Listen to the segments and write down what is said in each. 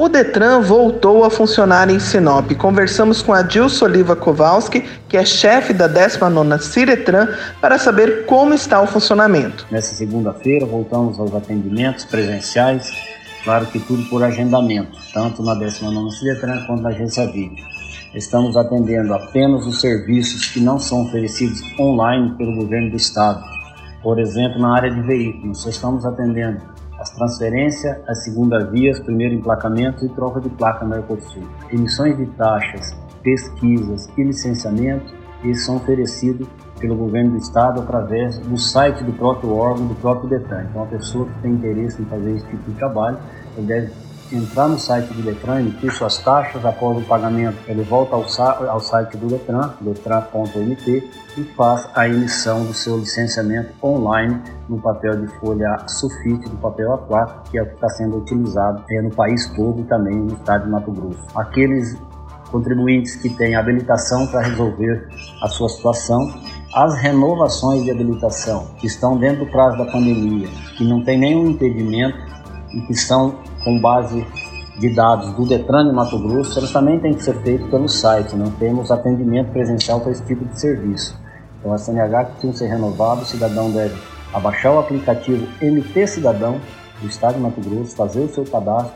O Detran voltou a funcionar em Sinop. Conversamos com a Dilson Oliva Kowalski, que é chefe da 19ª Ciretran, para saber como está o funcionamento. Nessa segunda-feira voltamos aos atendimentos presenciais, claro que tudo por agendamento, tanto na 19ª Ciretran quanto na agência VIP. Estamos atendendo apenas os serviços que não são oferecidos online pelo governo do estado. Por exemplo, na área de veículos, estamos atendendo as transferências, as segunda vias, primeiro emplacamento e troca de placa Mercosul. Emissões de taxas, pesquisas e licenciamento, eles são oferecidos pelo governo do estado através do site do próprio órgão, do próprio Detran. Então, a pessoa que tem interesse em fazer esse tipo de trabalho, deve entrar no site do Detran, emitir suas taxas, após o pagamento ele volta ao, ao site do Detran, detran.mt, e faz a emissão do seu licenciamento online no papel de folha sulfite do papel A4, que é o que está sendo utilizado é, no país todo e também no estado de Mato Grosso. Aqueles contribuintes que têm habilitação para resolver a sua situação, as renovações de habilitação que estão dentro do prazo da pandemia, que não tem nenhum impedimento e que são com base de dados do Detran de Mato Grosso, elas também têm que ser feitas pelo site, não temos atendimento presencial para esse tipo de serviço. Então, a CNH que tem que ser renovado, o cidadão deve abaixar o aplicativo MT Cidadão do Estado de Mato Grosso, fazer o seu cadastro,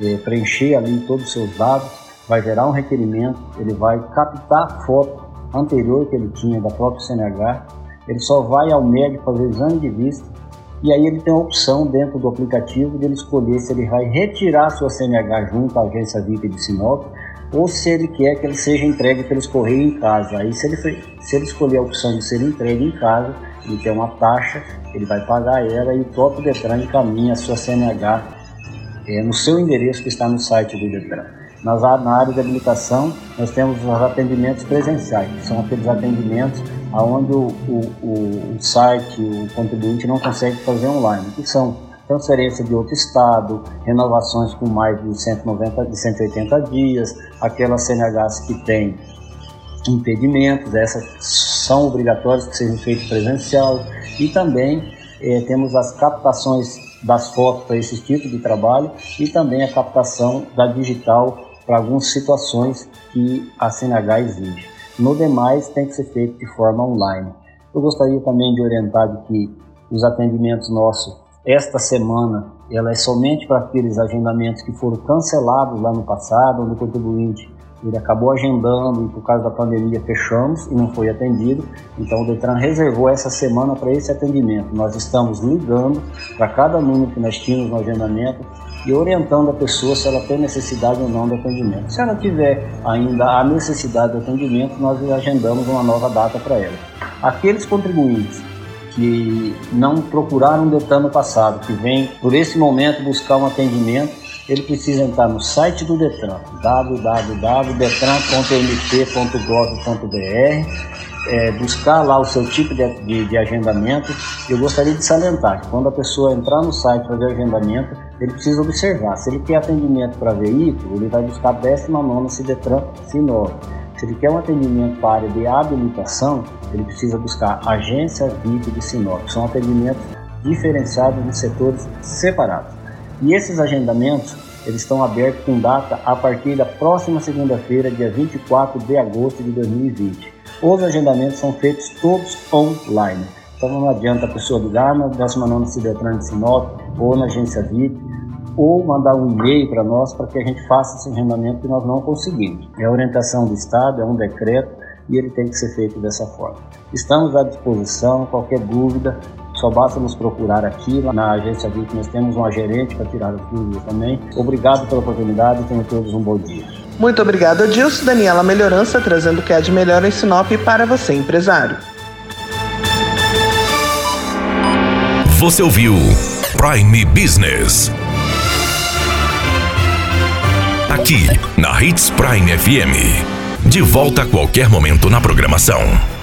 eh, preencher ali todos os seus dados, vai gerar um requerimento, ele vai captar a foto anterior que ele tinha da própria CNH, ele só vai ao médico fazer exame de vista e aí ele tem a opção dentro do aplicativo de ele escolher se ele vai retirar sua CNH junto à agência VIP de Sinop ou se ele quer que ele seja entregue pelos correios em casa. Aí se ele, se ele escolher a opção de ser entregue em casa, ele tem uma taxa, ele vai pagar ela e o próprio Detran encaminha a sua CNH é, no seu endereço que está no site do Detran. Nas, na área de habilitação, nós temos os atendimentos presenciais, que são aqueles atendimentos onde o, o, o site, o contribuinte não consegue fazer online, que são transferência de outro estado, renovações com mais de 190, de 180 dias, aquelas CNHs que têm impedimentos, essas são obrigatórias que sejam feitas presencial e também eh, temos as captações das fotos para esse tipo de trabalho e também a captação da digital para algumas situações que a CNH exige. No demais, tem que ser feito de forma online. Eu gostaria também de orientar de que os atendimentos nossos, esta semana, ela é somente para aqueles agendamentos que foram cancelados lá no passado, onde o contribuinte ele acabou agendando e por causa da pandemia fechamos e não foi atendido. Então o Detran reservou essa semana para esse atendimento. Nós estamos ligando para cada número que nós tínhamos no agendamento e orientando a pessoa se ela tem necessidade ou não de atendimento. Se ela tiver ainda a necessidade de atendimento, nós agendamos uma nova data para ela. Aqueles contribuintes que não procuraram o Detran no passado, que vêm por esse momento buscar um atendimento, ele precisa entrar no site do Detran, www.detran.mt.gov.br, é, buscar lá o seu tipo de, de, de, agendamento. Eu gostaria de salientar que quando a pessoa entrar no site fazer agendamento, ele precisa observar. Se ele quer atendimento para veículo, ele vai buscar 19 Cidetran Sinor. Se ele quer um atendimento para a área de habilitação, ele precisa buscar agência VIP de Sinop. São atendimentos diferenciados em setores separados. E esses agendamentos, eles estão abertos com data a partir da próxima segunda-feira, dia 24 de agosto de 2020. Os agendamentos são feitos todos online. Então não adianta a pessoa ligar na 19 Cidetran de Sinop ou na agência VIP ou mandar um e-mail para nós para que a gente faça esse agendamento que nós não conseguimos. É a orientação do Estado, é um decreto e ele tem que ser feito dessa forma. Estamos à disposição, qualquer dúvida, só basta nos procurar aqui na agência VIP, nós temos uma gerente para tirar as dúvidas também. Obrigado pela oportunidade e tenham todos um bom dia. Muito obrigado, Adilson. Daniela Melhorança, trazendo o que é de melhor em Sinop para você, empresário. Você ouviu Prime Business. Aqui, na Hits Prime FM. De volta a qualquer momento na programação.